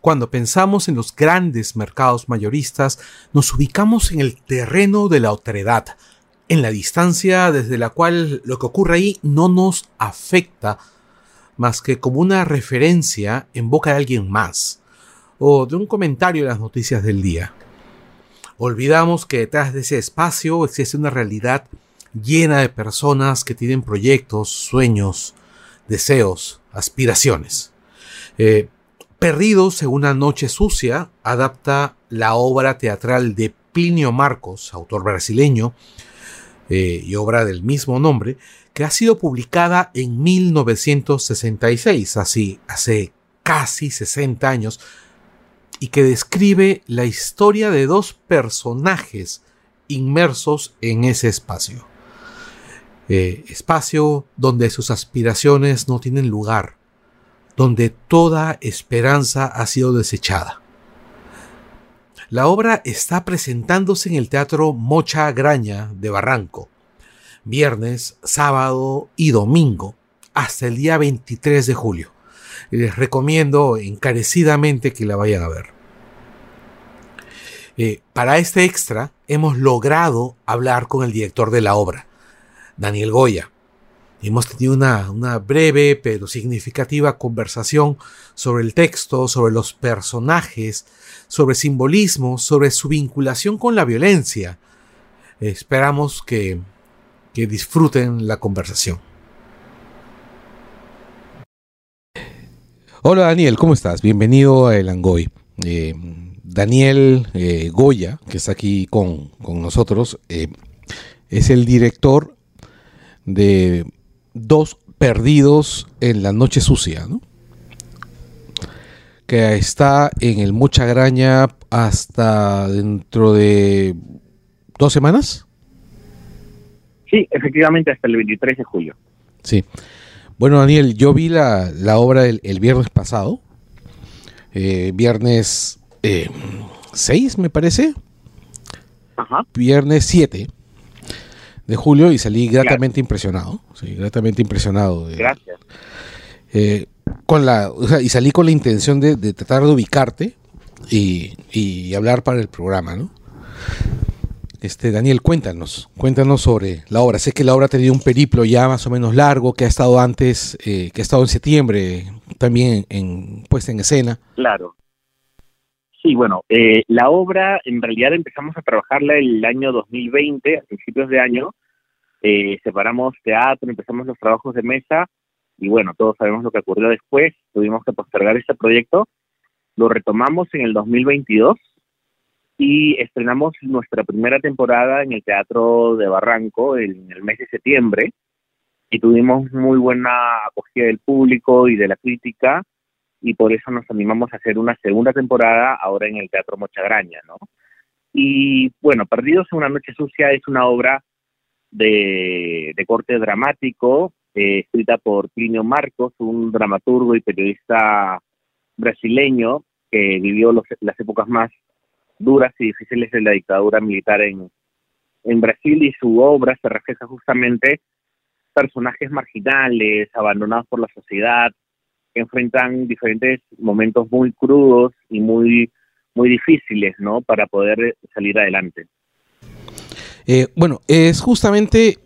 Cuando pensamos en los grandes mercados mayoristas, nos ubicamos en el terreno de la otredad, en la distancia desde la cual lo que ocurre ahí no nos afecta más que como una referencia en boca de alguien más, o de un comentario en las noticias del día. Olvidamos que detrás de ese espacio existe una realidad llena de personas que tienen proyectos, sueños, deseos, aspiraciones. Eh, Perdidos en una noche sucia adapta la obra teatral de Plinio Marcos, autor brasileño, eh, y obra del mismo nombre, que ha sido publicada en 1966, así hace casi 60 años, y que describe la historia de dos personajes inmersos en ese espacio. Eh, espacio donde sus aspiraciones no tienen lugar, donde toda esperanza ha sido desechada. La obra está presentándose en el Teatro Mocha Graña de Barranco, viernes, sábado y domingo, hasta el día 23 de julio. Les recomiendo encarecidamente que la vayan a ver. Eh, para este extra hemos logrado hablar con el director de la obra, Daniel Goya. Hemos tenido una, breve pero significativa conversación sobre el texto, sobre los personajes, sobre simbolismo, sobre su vinculación con la violencia. Esperamos que, disfruten la conversación. Hola Daniel, ¿cómo estás? Bienvenido a El Angoy. Eh, Daniel eh, Goya, que está aquí con, con nosotros, eh, es el director de Dos Perdidos en la Noche Sucia, ¿no? que está en el Mucha Graña hasta dentro de dos semanas. Sí, efectivamente, hasta el 23 de julio. Sí. Bueno, Daniel, yo vi la, la obra el, el, viernes pasado, eh, viernes 6, eh, me parece. Ajá. Viernes 7 de julio y salí gratamente impresionado. Sí, gratamente impresionado. De, Gracias. Eh, con la, o sea, y salí con la intención de, de tratar de ubicarte y, y, hablar para el programa, ¿no? Este, Daniel, cuéntanos, cuéntanos sobre la obra. Sé que la obra ha tenido un periplo ya más o menos largo, que ha estado antes, eh, que ha estado en septiembre también en, puesta en escena. Claro. Sí, bueno, eh, la obra en realidad empezamos a trabajarla el año 2020, a principios de año. Eh, separamos teatro, empezamos los trabajos de mesa y bueno, todos sabemos lo que ocurrió después, tuvimos que postergar este proyecto, lo retomamos en el 2022 y estrenamos nuestra primera temporada en el Teatro de Barranco en el mes de septiembre. Y tuvimos muy buena acogida del público y de la crítica y por eso nos animamos a hacer una segunda temporada ahora en el Teatro Mochagraña, ¿no? Y bueno, Perdidos en una noche sucia es una obra de, de corte dramático, eh, escrita por Plinio Marcos, un dramaturgo y periodista brasileño que vivió las épocas más duras y difíciles de la dictadura militar en, en Brasil y su obra se refleja justamente personajes marginales, abandonados por la sociedad, enfrentan diferentes momentos muy crudos y muy, muy difíciles, ¿no? Para poder salir adelante. Eh, bueno, es justamente,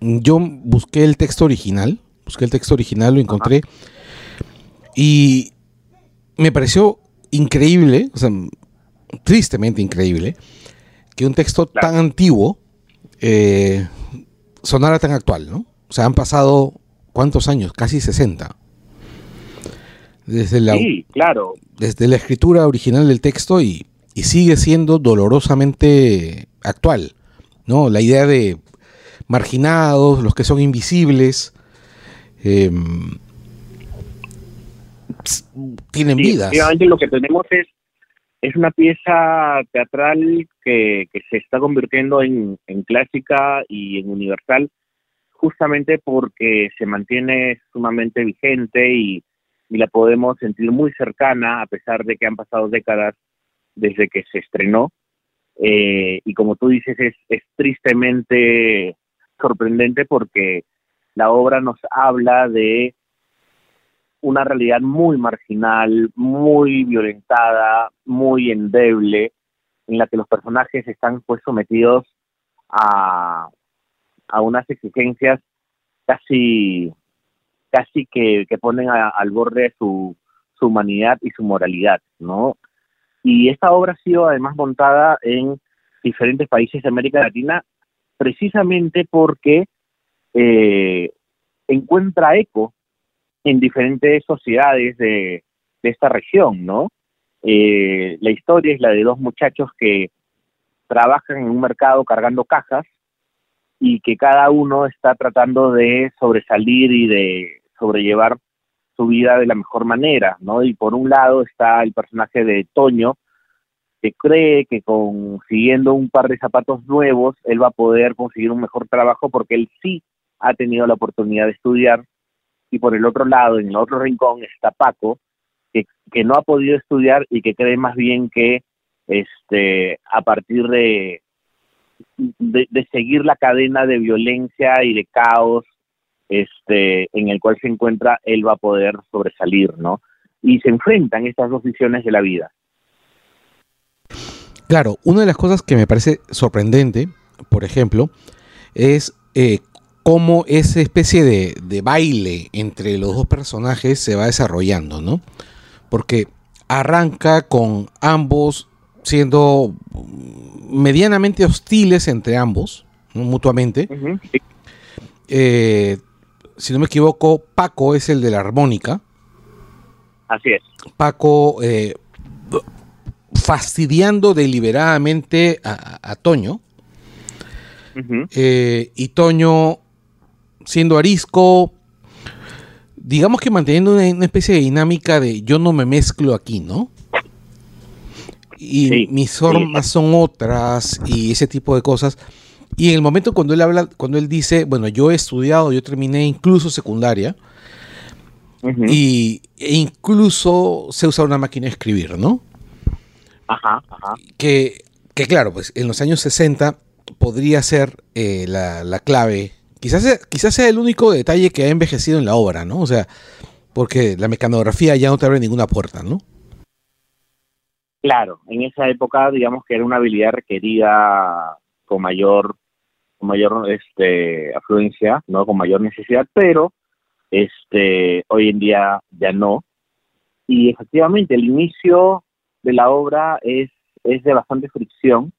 yo busqué el texto original, busqué el texto original, lo encontré, Ajá. y me pareció increíble, o sea, tristemente increíble, que un texto claro. tan antiguo eh, sonara tan actual, ¿no? O sea, han pasado, ¿cuántos años? Casi 60. Desde la, sí, claro. Desde la escritura original del texto y, y sigue siendo dolorosamente actual, ¿no? La idea de marginados, los que son invisibles, eh, tienen sí, vidas. lo que tenemos es es una pieza teatral que, que se está convirtiendo en, en, clásica y en universal justamente porque se mantiene sumamente vigente y, y, la podemos sentir muy cercana a pesar de que han pasado décadas desde que se estrenó. Eh, y como tú dices, es, es tristemente sorprendente porque la obra nos habla de una realidad muy marginal, muy violentada, muy endeble, en la que los personajes están pues sometidos a, a unas exigencias casi casi que, ponen al borde de su, su humanidad y su moralidad, ¿no? Y esta obra ha sido además montada en diferentes países de América Latina precisamente porque eh, encuentra eco en diferentes sociedades de, esta región, ¿no? Eh, la historia es la de dos muchachos que trabajan en un mercado cargando cajas y que cada uno está tratando de sobresalir y de sobrellevar su vida de la mejor manera, ¿no? Y por un lado está el personaje de Toño, que cree que consiguiendo un par de zapatos nuevos, él va a poder conseguir un mejor trabajo porque él sí ha tenido la oportunidad de estudiar. Y por el otro lado, en el otro rincón, está Paco, que, que no ha podido estudiar y que cree más bien que este a partir de, de, seguir la cadena de violencia y de caos este en el cual se encuentra él va a poder sobresalir no y se enfrentan estas dos visiones de la vida. Claro una de las cosas que me parece sorprendente por ejemplo es eh, cómo esa especie de, de baile entre los dos personajes se va desarrollando no porque arranca con ambos siendo medianamente hostiles entre ambos, mutuamente. Eh, si no me equivoco, Paco es el de la armónica. Así es. Paco eh, fastidiando deliberadamente a, Toño. Eh, y Toño siendo arisco, digamos que manteniendo una, especie de dinámica de yo no me mezclo aquí, ¿no? y mis formas son otras y ese tipo de cosas. Y en el momento cuando él habla, cuando él dice, bueno, yo he estudiado, yo terminé incluso secundaria, y e incluso se usa una máquina de escribir, ¿no? Ajá, ajá. Que, que claro, pues en los años 60 podría ser eh, la, la, clave. Quizás sea, quizás sea el único detalle que ha envejecido en la obra, ¿no? O sea, porque la mecanografía ya no te abre ninguna puerta, ¿no? Claro, en esa época digamos que era una habilidad requerida con mayor con mayor este afluencia, no con mayor necesidad, pero este hoy en día ya no. Y efectivamente el inicio de la obra es es de bastante fricción,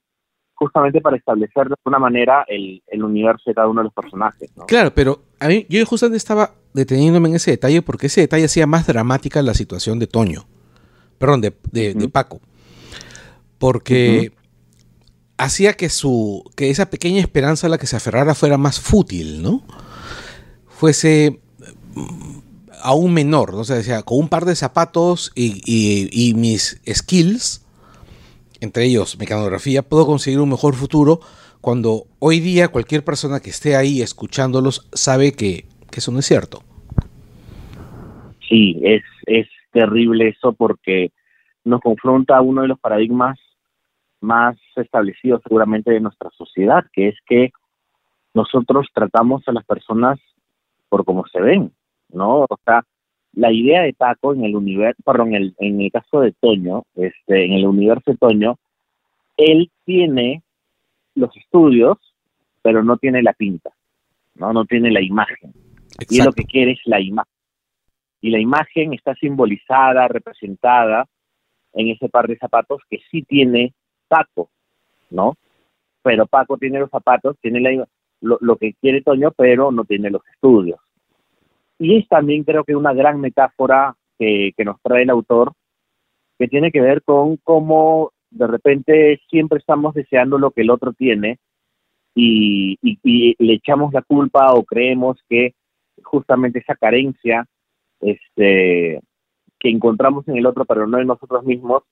justamente para establecer de alguna manera el, el universo de cada uno de los personajes. Claro, pero a mí yo justamente estaba deteniéndome en ese detalle porque ese detalle hacía más dramática la situación de Toño, perdón, de, de Paco porque hacía que su que esa pequeña esperanza a la que se aferrara fuera más fútil, ¿no? Fuese mm, aún menor, ¿no? O sea, decía, con un par de zapatos y, mis skills, entre ellos mecanografía, puedo conseguir un mejor futuro cuando hoy día cualquier persona que esté ahí escuchándolos sabe que, eso no es cierto. Sí, es, es terrible eso porque nos confronta uno de los paradigmas más establecido seguramente de nuestra sociedad, que es que nosotros tratamos a las personas por cómo se ven, ¿no? O sea, la idea de Paco en el universo, perdón, en el, en el caso de Toño, este, en el universo de Toño, él tiene los estudios, pero no tiene la pinta, ¿no? No tiene la imagen. Y lo que quiere es la imagen. Y la imagen está simbolizada, representada en ese par de zapatos que sí tiene Paco, ¿no? Pero Paco tiene los zapatos, tiene la, lo, que quiere Toño, pero no tiene los estudios. Y es también creo que una gran metáfora que, nos trae el autor, que tiene que ver con cómo de repente siempre estamos deseando lo que el otro tiene y, le echamos la culpa o creemos que justamente esa carencia este, que encontramos en el otro pero no en nosotros mismos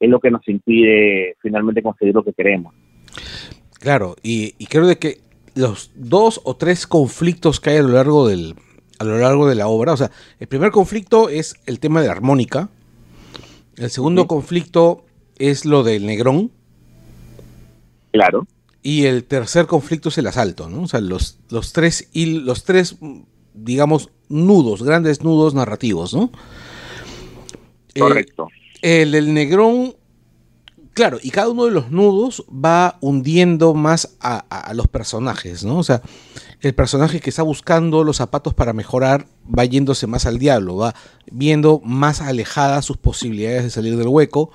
es lo que nos impide finalmente conseguir lo que queremos. Claro, y, creo de que los dos o tres conflictos que hay a lo largo del a lo largo de la obra, o sea, el primer conflicto es el tema de la armónica, el segundo conflicto es lo del negrón. Claro. Y el tercer conflicto es el asalto, ¿no? O sea, los, los tres y los tres digamos, nudos, grandes nudos narrativos, ¿no? Correcto. El del Negrón Claro, y cada uno de los nudos va hundiendo más a, los personajes, ¿no? O sea, el personaje que está buscando los zapatos para mejorar va yéndose más al diablo, va viendo más alejadas sus posibilidades de salir del hueco.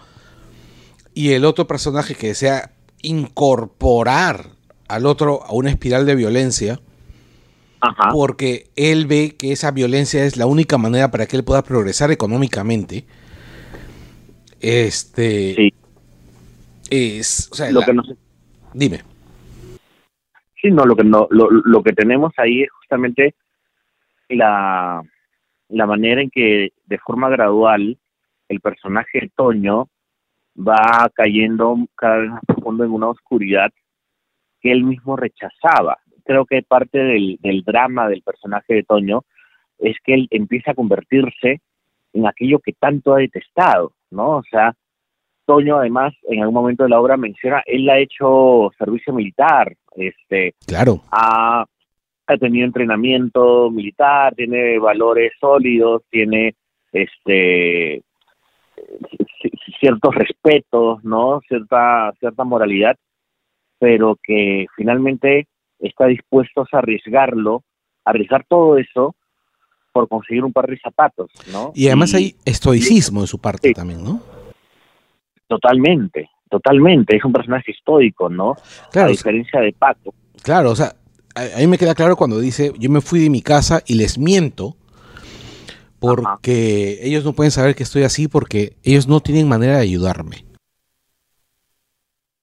Y el otro personaje que desea incorporar al otro a una espiral de violencia, porque él ve que esa violencia es la única manera para que él pueda progresar económicamente. Este. Sí es, o sea, lo que no dime. Sí, no, lo que no, lo, que tenemos ahí es justamente la, la manera en que de forma gradual el personaje de Toño va cayendo cada vez más profundo en una oscuridad que él mismo rechazaba. Creo que parte del, del drama del personaje de Toño es que él empieza a convertirse en aquello que tanto ha detestado, ¿no? O sea, Toño además en algún momento de la obra menciona, él ha hecho servicio militar, este, claro. ha, tenido entrenamiento militar, tiene valores sólidos, tiene este ciertos respetos, ¿no? Cierta cierta moralidad, pero que finalmente está dispuesto a arriesgarlo, arriesgar todo eso por conseguir un par de zapatos, ¿no? Y además hay estoicismo de su parte también, ¿no? Totalmente, totalmente. Es un personaje histórico, ¿no? Claro, a diferencia de Paco. Claro, o sea, a, mí me queda claro cuando dice, yo me fui de mi casa y les miento porque ellos no pueden saber que estoy así porque ellos no tienen manera de ayudarme.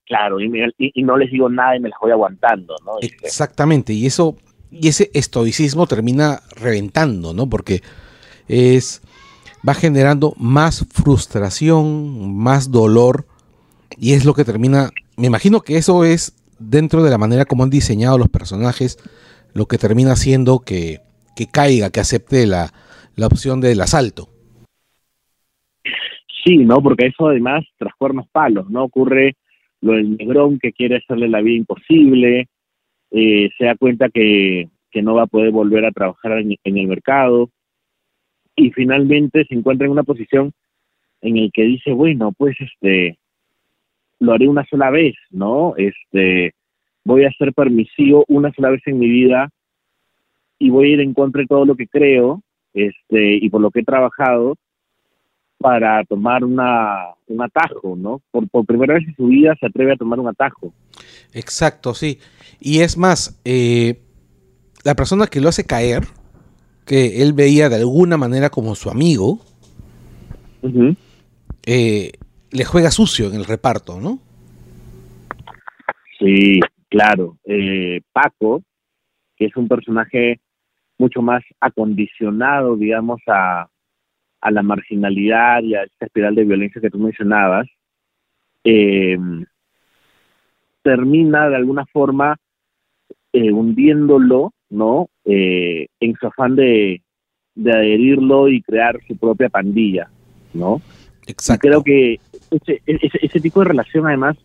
Claro, y, y, no les digo nada y me las voy aguantando, ¿no? Exactamente, y eso, y ese estoicismo termina reventando, ¿no? Porque es va generando más frustración, más dolor, y es lo que termina, me imagino que eso es dentro de la manera como han diseñado los personajes, lo que termina haciendo que, caiga, que acepte la, la opción del asalto. Sí, ¿no? Porque eso además tras cuernos palos, ¿no? Ocurre lo del negrón que quiere hacerle la vida imposible, eh, se da cuenta que, que, no va a poder volver a trabajar en, en el mercado, y finalmente se encuentra en una posición en el que dice, bueno, pues este lo haré una sola vez, ¿no? Este voy a ser permisivo una sola vez en mi vida y voy a ir en contra de todo lo que creo, este y por lo que he trabajado para tomar una, un atajo, ¿no? Por, por primera vez en su vida se atreve a tomar un atajo. Exacto, sí. Y es más, eh, la persona que lo hace caer, que él veía de alguna manera como su amigo, eh, le juega sucio en el reparto, ¿no? Sí, claro. Eh, Paco, que es un personaje mucho más acondicionado, digamos, a, a la marginalidad y a esta espiral de violencia que tú mencionabas, eh, termina de alguna forma hundiéndolo ¿no? Eh, en su afán de, adherirlo y crear su propia pandilla, ¿no? Exacto. creo que ese, ese, tipo de relación además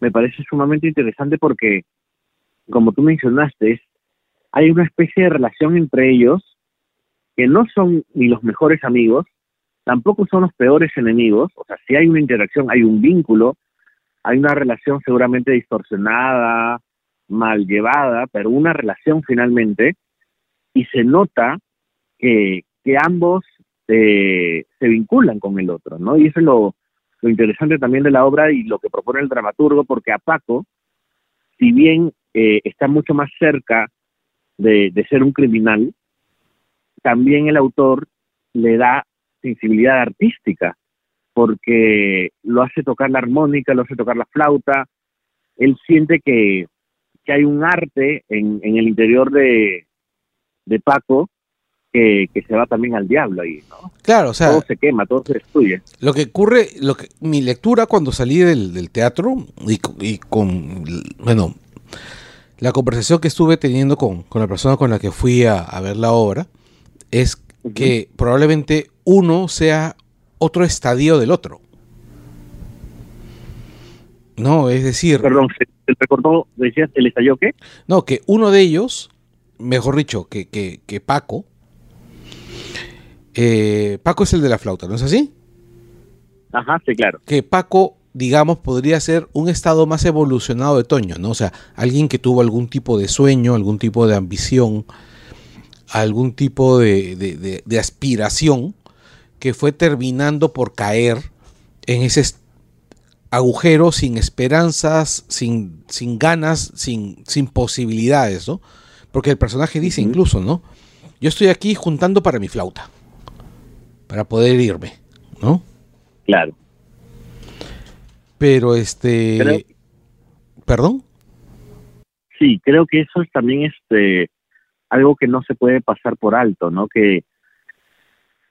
me parece sumamente interesante porque, como tú mencionaste, hay una especie de relación entre ellos que no son ni los mejores amigos, tampoco son los peores enemigos, o sea, si hay una interacción, hay un vínculo, hay una relación seguramente distorsionada, mal llevada, pero una relación finalmente, y se nota que, que ambos eh, se vinculan con el otro, ¿no? Y eso es lo, lo interesante también de la obra y lo que propone el dramaturgo, porque a Paco, si bien eh, está mucho más cerca de, de ser un criminal, también el autor le da sensibilidad artística, porque lo hace tocar la armónica, lo hace tocar la flauta, él siente que, que hay un arte en, en el interior de, de Paco que, que, se va también al diablo ahí, ¿no? Claro, o sea... Todo se quema, todo se destruye. Lo que ocurre, lo que, mi lectura cuando salí del, del teatro y, y, con, bueno, la conversación que estuve teniendo con, con la persona con la que fui a, a ver la obra, es que probablemente uno sea otro estadio del otro. No, es decir... Perdón, ¿el recordó, decías, el estalló qué? No, que uno de ellos mejor dicho, que, que, Paco, eh, Paco es el de la flauta, ¿no es así? Ajá, sí, claro. Que Paco, digamos, podría ser un estado más evolucionado de Toño, ¿no? O sea, alguien que tuvo algún tipo de sueño, algún tipo de ambición, algún tipo de, de aspiración que fue terminando por caer en ese agujero sin esperanzas, sin, sin ganas, sin, sin posibilidades, ¿no? Porque el personaje dice incluso, ¿no? Yo estoy aquí juntando para mi flauta, para poder irme, ¿no? Claro. Pero este... ¿Perdón? Sí, creo que eso es también este algo que no se puede pasar por alto, ¿no? Que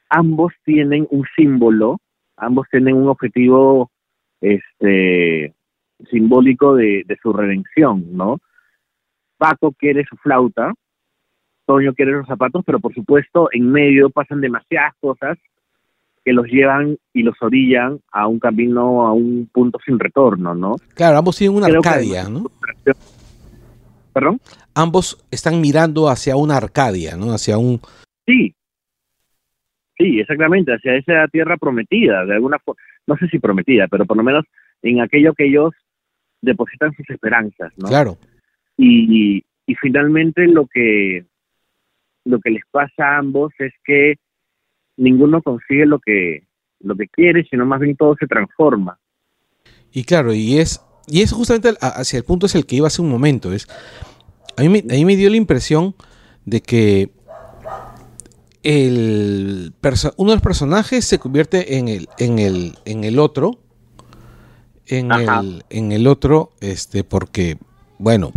ambos tienen un símbolo, ambos tienen un objetivo este simbólico de, su redención, ¿no? Paco quiere su flauta, Toño quiere los zapatos, pero por supuesto en medio pasan demasiadas cosas que los llevan y los orillan a un camino, a un punto sin retorno, ¿no? Claro, ambos tienen una Arcadia, ¿no? ¿Perdón? Ambos están mirando hacia una Arcadia, ¿no? Hacia un... Sí, sí, exactamente, hacia esa tierra prometida, de alguna forma no sé si prometida, pero por lo menos en aquello que ellos depositan sus esperanzas, ¿no? Claro. Y, y, finalmente lo que lo que les pasa a ambos es que ninguno consigue lo que lo que quiere, sino más bien todo se transforma. Y claro, y es y es justamente hacia el punto es el que iba hace un momento, es a mí me, a mí me dio la impresión de que el uno de los personajes se convierte en el, en el, en el otro. En el, en el otro, este, porque, bueno,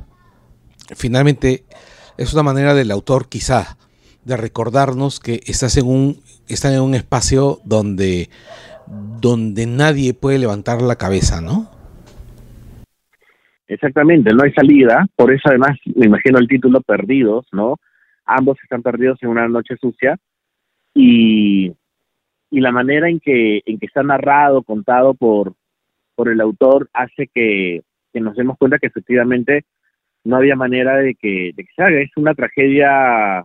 finalmente es una manera del autor quizá de recordarnos que estás en un, están en un espacio donde, donde nadie puede levantar la cabeza, ¿no? Exactamente, no hay salida, por eso además me imagino el título Perdidos, ¿no? ambos están perdidos en una noche sucia y, y la manera en que, en que está narrado, contado por, por el autor, hace que, nos demos cuenta que efectivamente no había manera de que, de que. Es una tragedia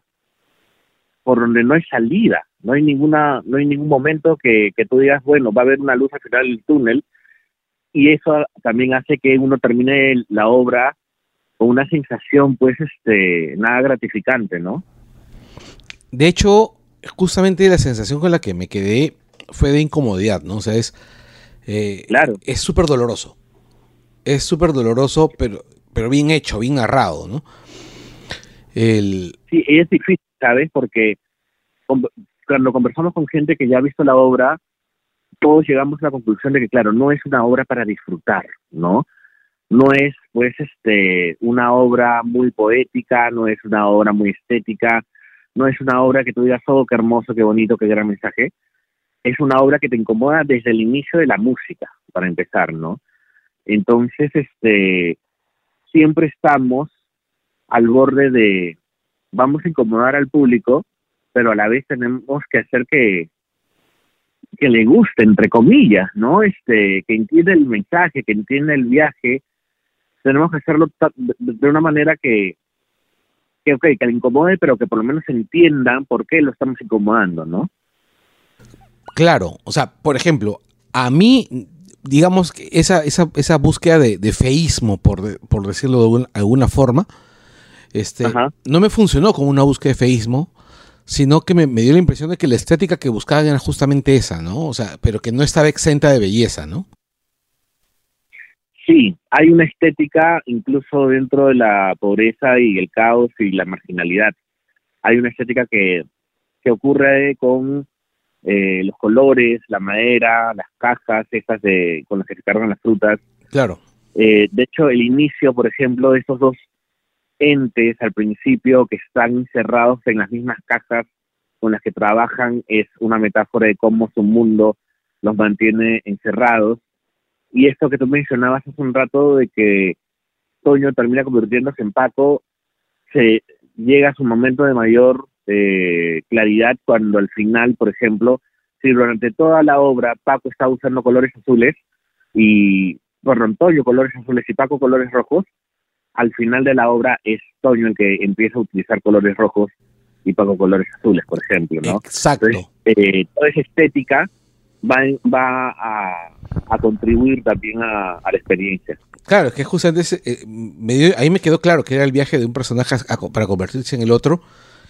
por donde no hay salida, no hay ninguna, no hay ningún momento que, que tú digas, bueno, va a haber una luz al final del túnel, y eso también hace que uno termine la obra con una sensación pues este nada gratificante, ¿no? De hecho, justamente la sensación con la que me quedé fue de incomodidad, ¿no? O sea, es eh, claro. es súper doloroso. Es súper doloroso, pero, pero bien hecho, bien narrado, ¿no? El... Sí, es difícil, ¿sabes? Porque cuando conversamos con gente que ya ha visto la obra, todos llegamos a la conclusión de que, claro, no es una obra para disfrutar, ¿no? no es pues este una obra muy poética, no es una obra muy estética, no es una obra que tú digas, oh, qué hermoso, qué bonito, qué gran mensaje. Es una obra que te incomoda desde el inicio de la música, para empezar, ¿no? Entonces, este, siempre estamos al borde de, vamos a incomodar al público, pero a la vez tenemos que hacer que, que le guste, entre comillas, ¿no? Este, que entienda el mensaje, que entienda el viaje, tenemos que hacerlo de una manera que, que, okay, que le incomode, pero que por lo menos entiendan por qué lo estamos incomodando, ¿no? Claro, o sea, por ejemplo, a mí, digamos que esa, esa, esa búsqueda de, feísmo, por, por decirlo de alguna, forma, este, no me funcionó como una búsqueda de feísmo, sino que me, me, dio la impresión de que la estética que buscaban era justamente esa, ¿no? O sea, pero que no estaba exenta de belleza, ¿no? Sí, hay una estética incluso dentro de la pobreza y el caos y la marginalidad. Hay una estética que, que ocurre con eh, los colores, la madera, las cajas, esas de, con las que se cargan las frutas. Claro. Eh, de hecho, el inicio, por ejemplo, de estos dos entes al principio que están encerrados en las mismas cajas con las que trabajan es una metáfora de cómo su mundo los mantiene encerrados. Y esto que tú mencionabas hace un rato de que Toño termina convirtiéndose en Paco, se llega a su momento de mayor eh, claridad cuando al final, por ejemplo, si durante toda la obra Paco está usando colores azules y, perdón, Toño colores azules y Paco colores rojos, al final de la obra es Toño el que empieza a utilizar colores rojos y Paco colores azules, por ejemplo, ¿no? Exacto. eh, toda esa estética va, va a, a contribuir también a, a, la experiencia. Claro, es que justamente ese, eh, me dio, ahí me quedó claro que era el viaje de un personaje a, para convertirse en el otro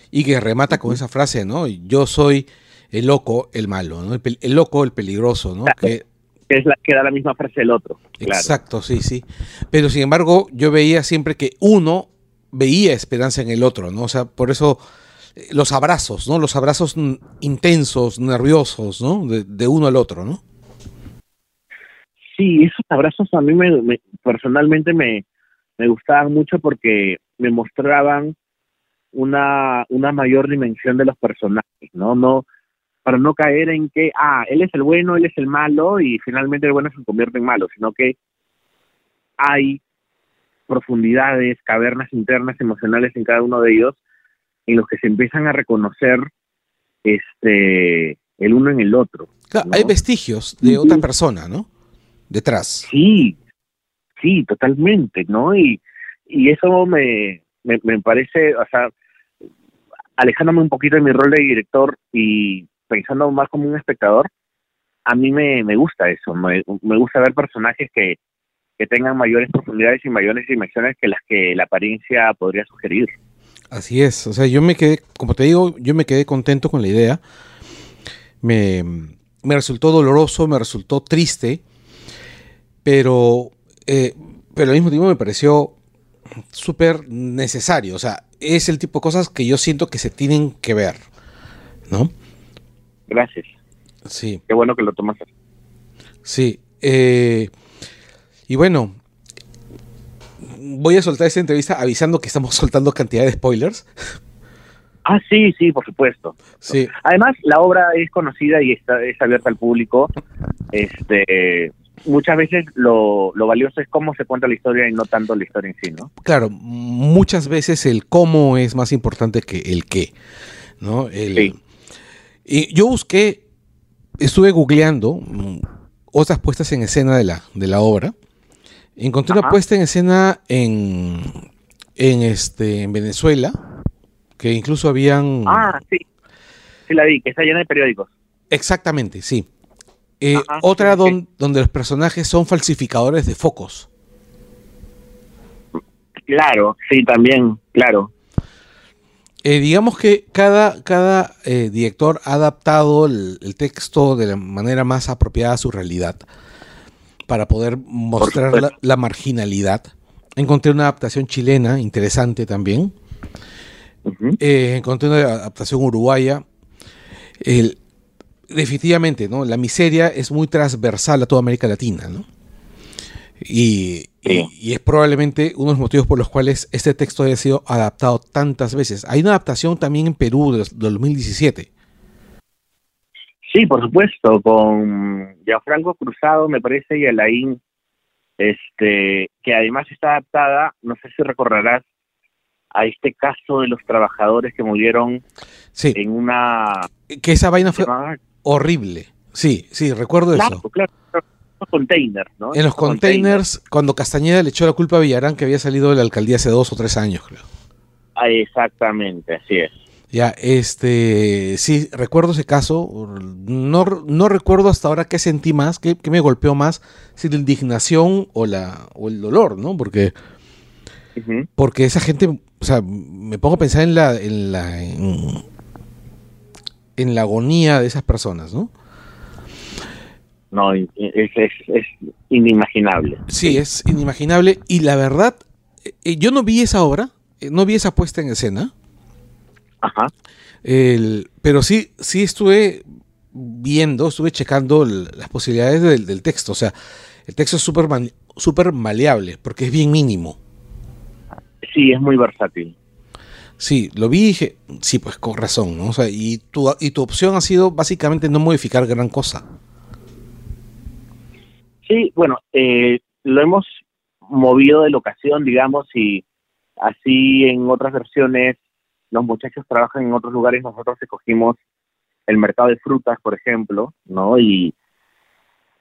y que remata con esa frase, ¿no? Yo soy el loco, el malo, ¿no? El, el loco, el peligroso, ¿no? Claro. Que, es la que da la misma frase el otro. Claro. Exacto, sí, sí. Pero sin embargo, yo veía siempre que uno veía esperanza en el otro, ¿no? O sea, por eso eh, los abrazos, ¿no? Los abrazos intensos, nerviosos, ¿no? De, de uno al otro, ¿no? Sí, esos abrazos a mí me, me, personalmente me, me gustaban mucho porque me mostraban una, una mayor dimensión de los personajes, ¿no? No, para no caer en que, ah, él es el bueno, él es el malo, y finalmente el bueno se convierte en malo, sino que hay profundidades, cavernas internas emocionales en cada uno de ellos, en los que se empiezan a reconocer este el uno en el otro. Claro, ¿no? Hay vestigios de otra persona, ¿no? Detrás. Sí, sí, totalmente, ¿no? Y, y eso me, me, me parece, o sea, alejándome un poquito de mi rol de director y pensando más como un espectador, a mí me, me gusta eso, me, me gusta ver personajes que, que tengan mayores profundidades y mayores dimensiones que las que la apariencia podría sugerir. Así es, o sea, yo me quedé, como te digo, yo me quedé contento con la idea, me, me resultó doloroso, me resultó triste, pero, eh, pero al mismo tiempo me pareció súper necesario, o sea, es el tipo de cosas que yo siento que se tienen que ver, ¿no? Gracias. Sí. Qué bueno que lo tomas. Sí. Eh, y bueno, voy a soltar esta entrevista avisando que estamos soltando cantidad de spoilers. Ah, sí, sí, por supuesto. Sí. Además, la obra es conocida y está es abierta al público. Este, muchas veces lo, lo, valioso es cómo se cuenta la historia y no tanto la historia en sí, ¿no? Claro, muchas veces el cómo es más importante que el qué, ¿no? El, sí. Y yo busqué, estuve googleando mm, otras puestas en escena de la, de la obra. Encontré Ajá. una puesta en escena en, en, este, en Venezuela, que incluso habían... Ah, sí. Sí la vi, que está llena de periódicos. Exactamente, sí. Eh, Ajá, otra sí, don, sí. donde los personajes son falsificadores de focos. Claro, sí, también, claro. Eh, digamos que cada, cada eh, director ha adaptado el, el, texto de la manera más apropiada a su realidad para poder mostrar la, la, marginalidad. Encontré una adaptación chilena interesante también. Uh -huh. eh, encontré una adaptación uruguaya. El, definitivamente, ¿no? La miseria es muy transversal a toda América Latina, ¿no? Y, sí. y, es probablemente uno de los motivos por los cuales este texto haya sido adaptado tantas veces. Hay una adaptación también en Perú de, de 2017. Sí, por supuesto, con Gianfranco Cruzado, me parece, y Alain, este, que además está adaptada, no sé si recordarás, a este caso de los trabajadores que murieron sí. en una... Que esa vaina fue horrible. Sí, sí, recuerdo claro, eso. Claro, los containers, ¿no? En los containers, containers, cuando Castañeda le echó la culpa a Villarán, que había salido de la alcaldía hace dos o tres años, creo. Ah, exactamente, así es. Ya, este, sí, recuerdo ese caso, no, no recuerdo hasta ahora qué sentí más, qué, qué me golpeó más, si la indignación o, la, o el dolor, ¿no? Porque, uh -huh. porque esa gente, o sea, me pongo a pensar en la, en la, en, en la agonía de esas personas, ¿no? No, es, es, es inimaginable. Sí, es inimaginable y la verdad, eh, yo no vi esa obra, eh, no vi esa puesta en escena, Ajá. El, pero sí, sí estuve viendo, estuve checando las posibilidades del, del, texto. O sea, el texto es súper super maleable porque es bien mínimo. Sí, es muy versátil. Sí, lo vi y dije, sí, pues con razón, ¿no? O sea, y tu, y tu opción ha sido básicamente no modificar gran cosa. Sí, bueno, eh, lo hemos movido de locación, digamos, y así en otras versiones los muchachos trabajan en otros lugares, nosotros escogimos el mercado de frutas, por ejemplo, ¿no? Y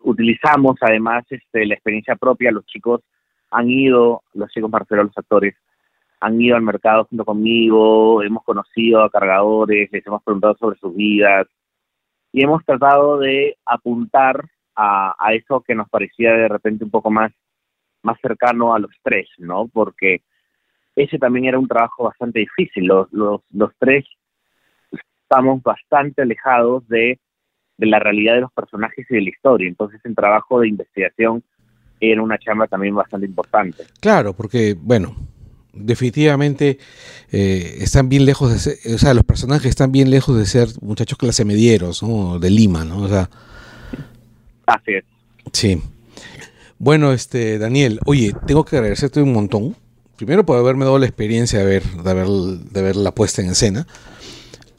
utilizamos además este, la experiencia propia, los chicos han ido, los chicos Marcelo, los actores, han ido al mercado junto conmigo, hemos conocido a cargadores, les hemos preguntado sobre sus vidas y hemos tratado de apuntar a, eso que nos parecía de repente un poco más, más cercano a los tres, ¿no? Porque ese también era un trabajo bastante difícil. Los, los, los tres estamos bastante alejados de, de la realidad de los personajes y de la historia. Entonces el trabajo de investigación era una chamba también bastante importante. Claro, porque, bueno, definitivamente eh, están bien lejos de ser, o sea, los personajes están bien lejos de ser muchachos clase medieros, ¿no? De Lima, ¿no? O sea. Así es. Sí. Bueno, este, Daniel, oye, tengo que agradecerte un montón. Primero por haberme dado la experiencia de ver, de ver, de ver la puesta en escena.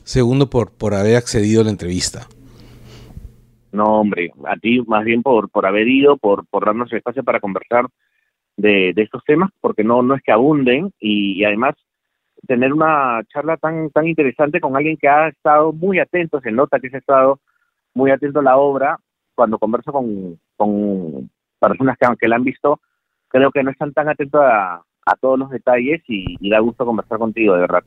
Segundo, por, por haber accedido a la entrevista. No, hombre, a ti más bien por, por haber ido, por, por darnos el espacio para conversar de, estos temas, porque no, no es que abunden y, además tener una charla tan, tan interesante con alguien que ha estado muy atento, se nota que se ha estado muy atento a la obra, cuando converso con, con personas que, que la han visto, creo que no están tan atentos a, todos los detalles y, y da gusto conversar contigo, de verdad.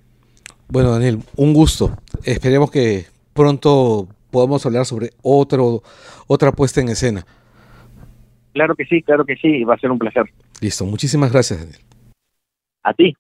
Bueno, Daniel, un gusto. Esperemos que pronto podamos hablar sobre otro, otra puesta en escena. Claro que sí, claro que sí, va a ser un placer. Listo, muchísimas gracias, Daniel. A ti.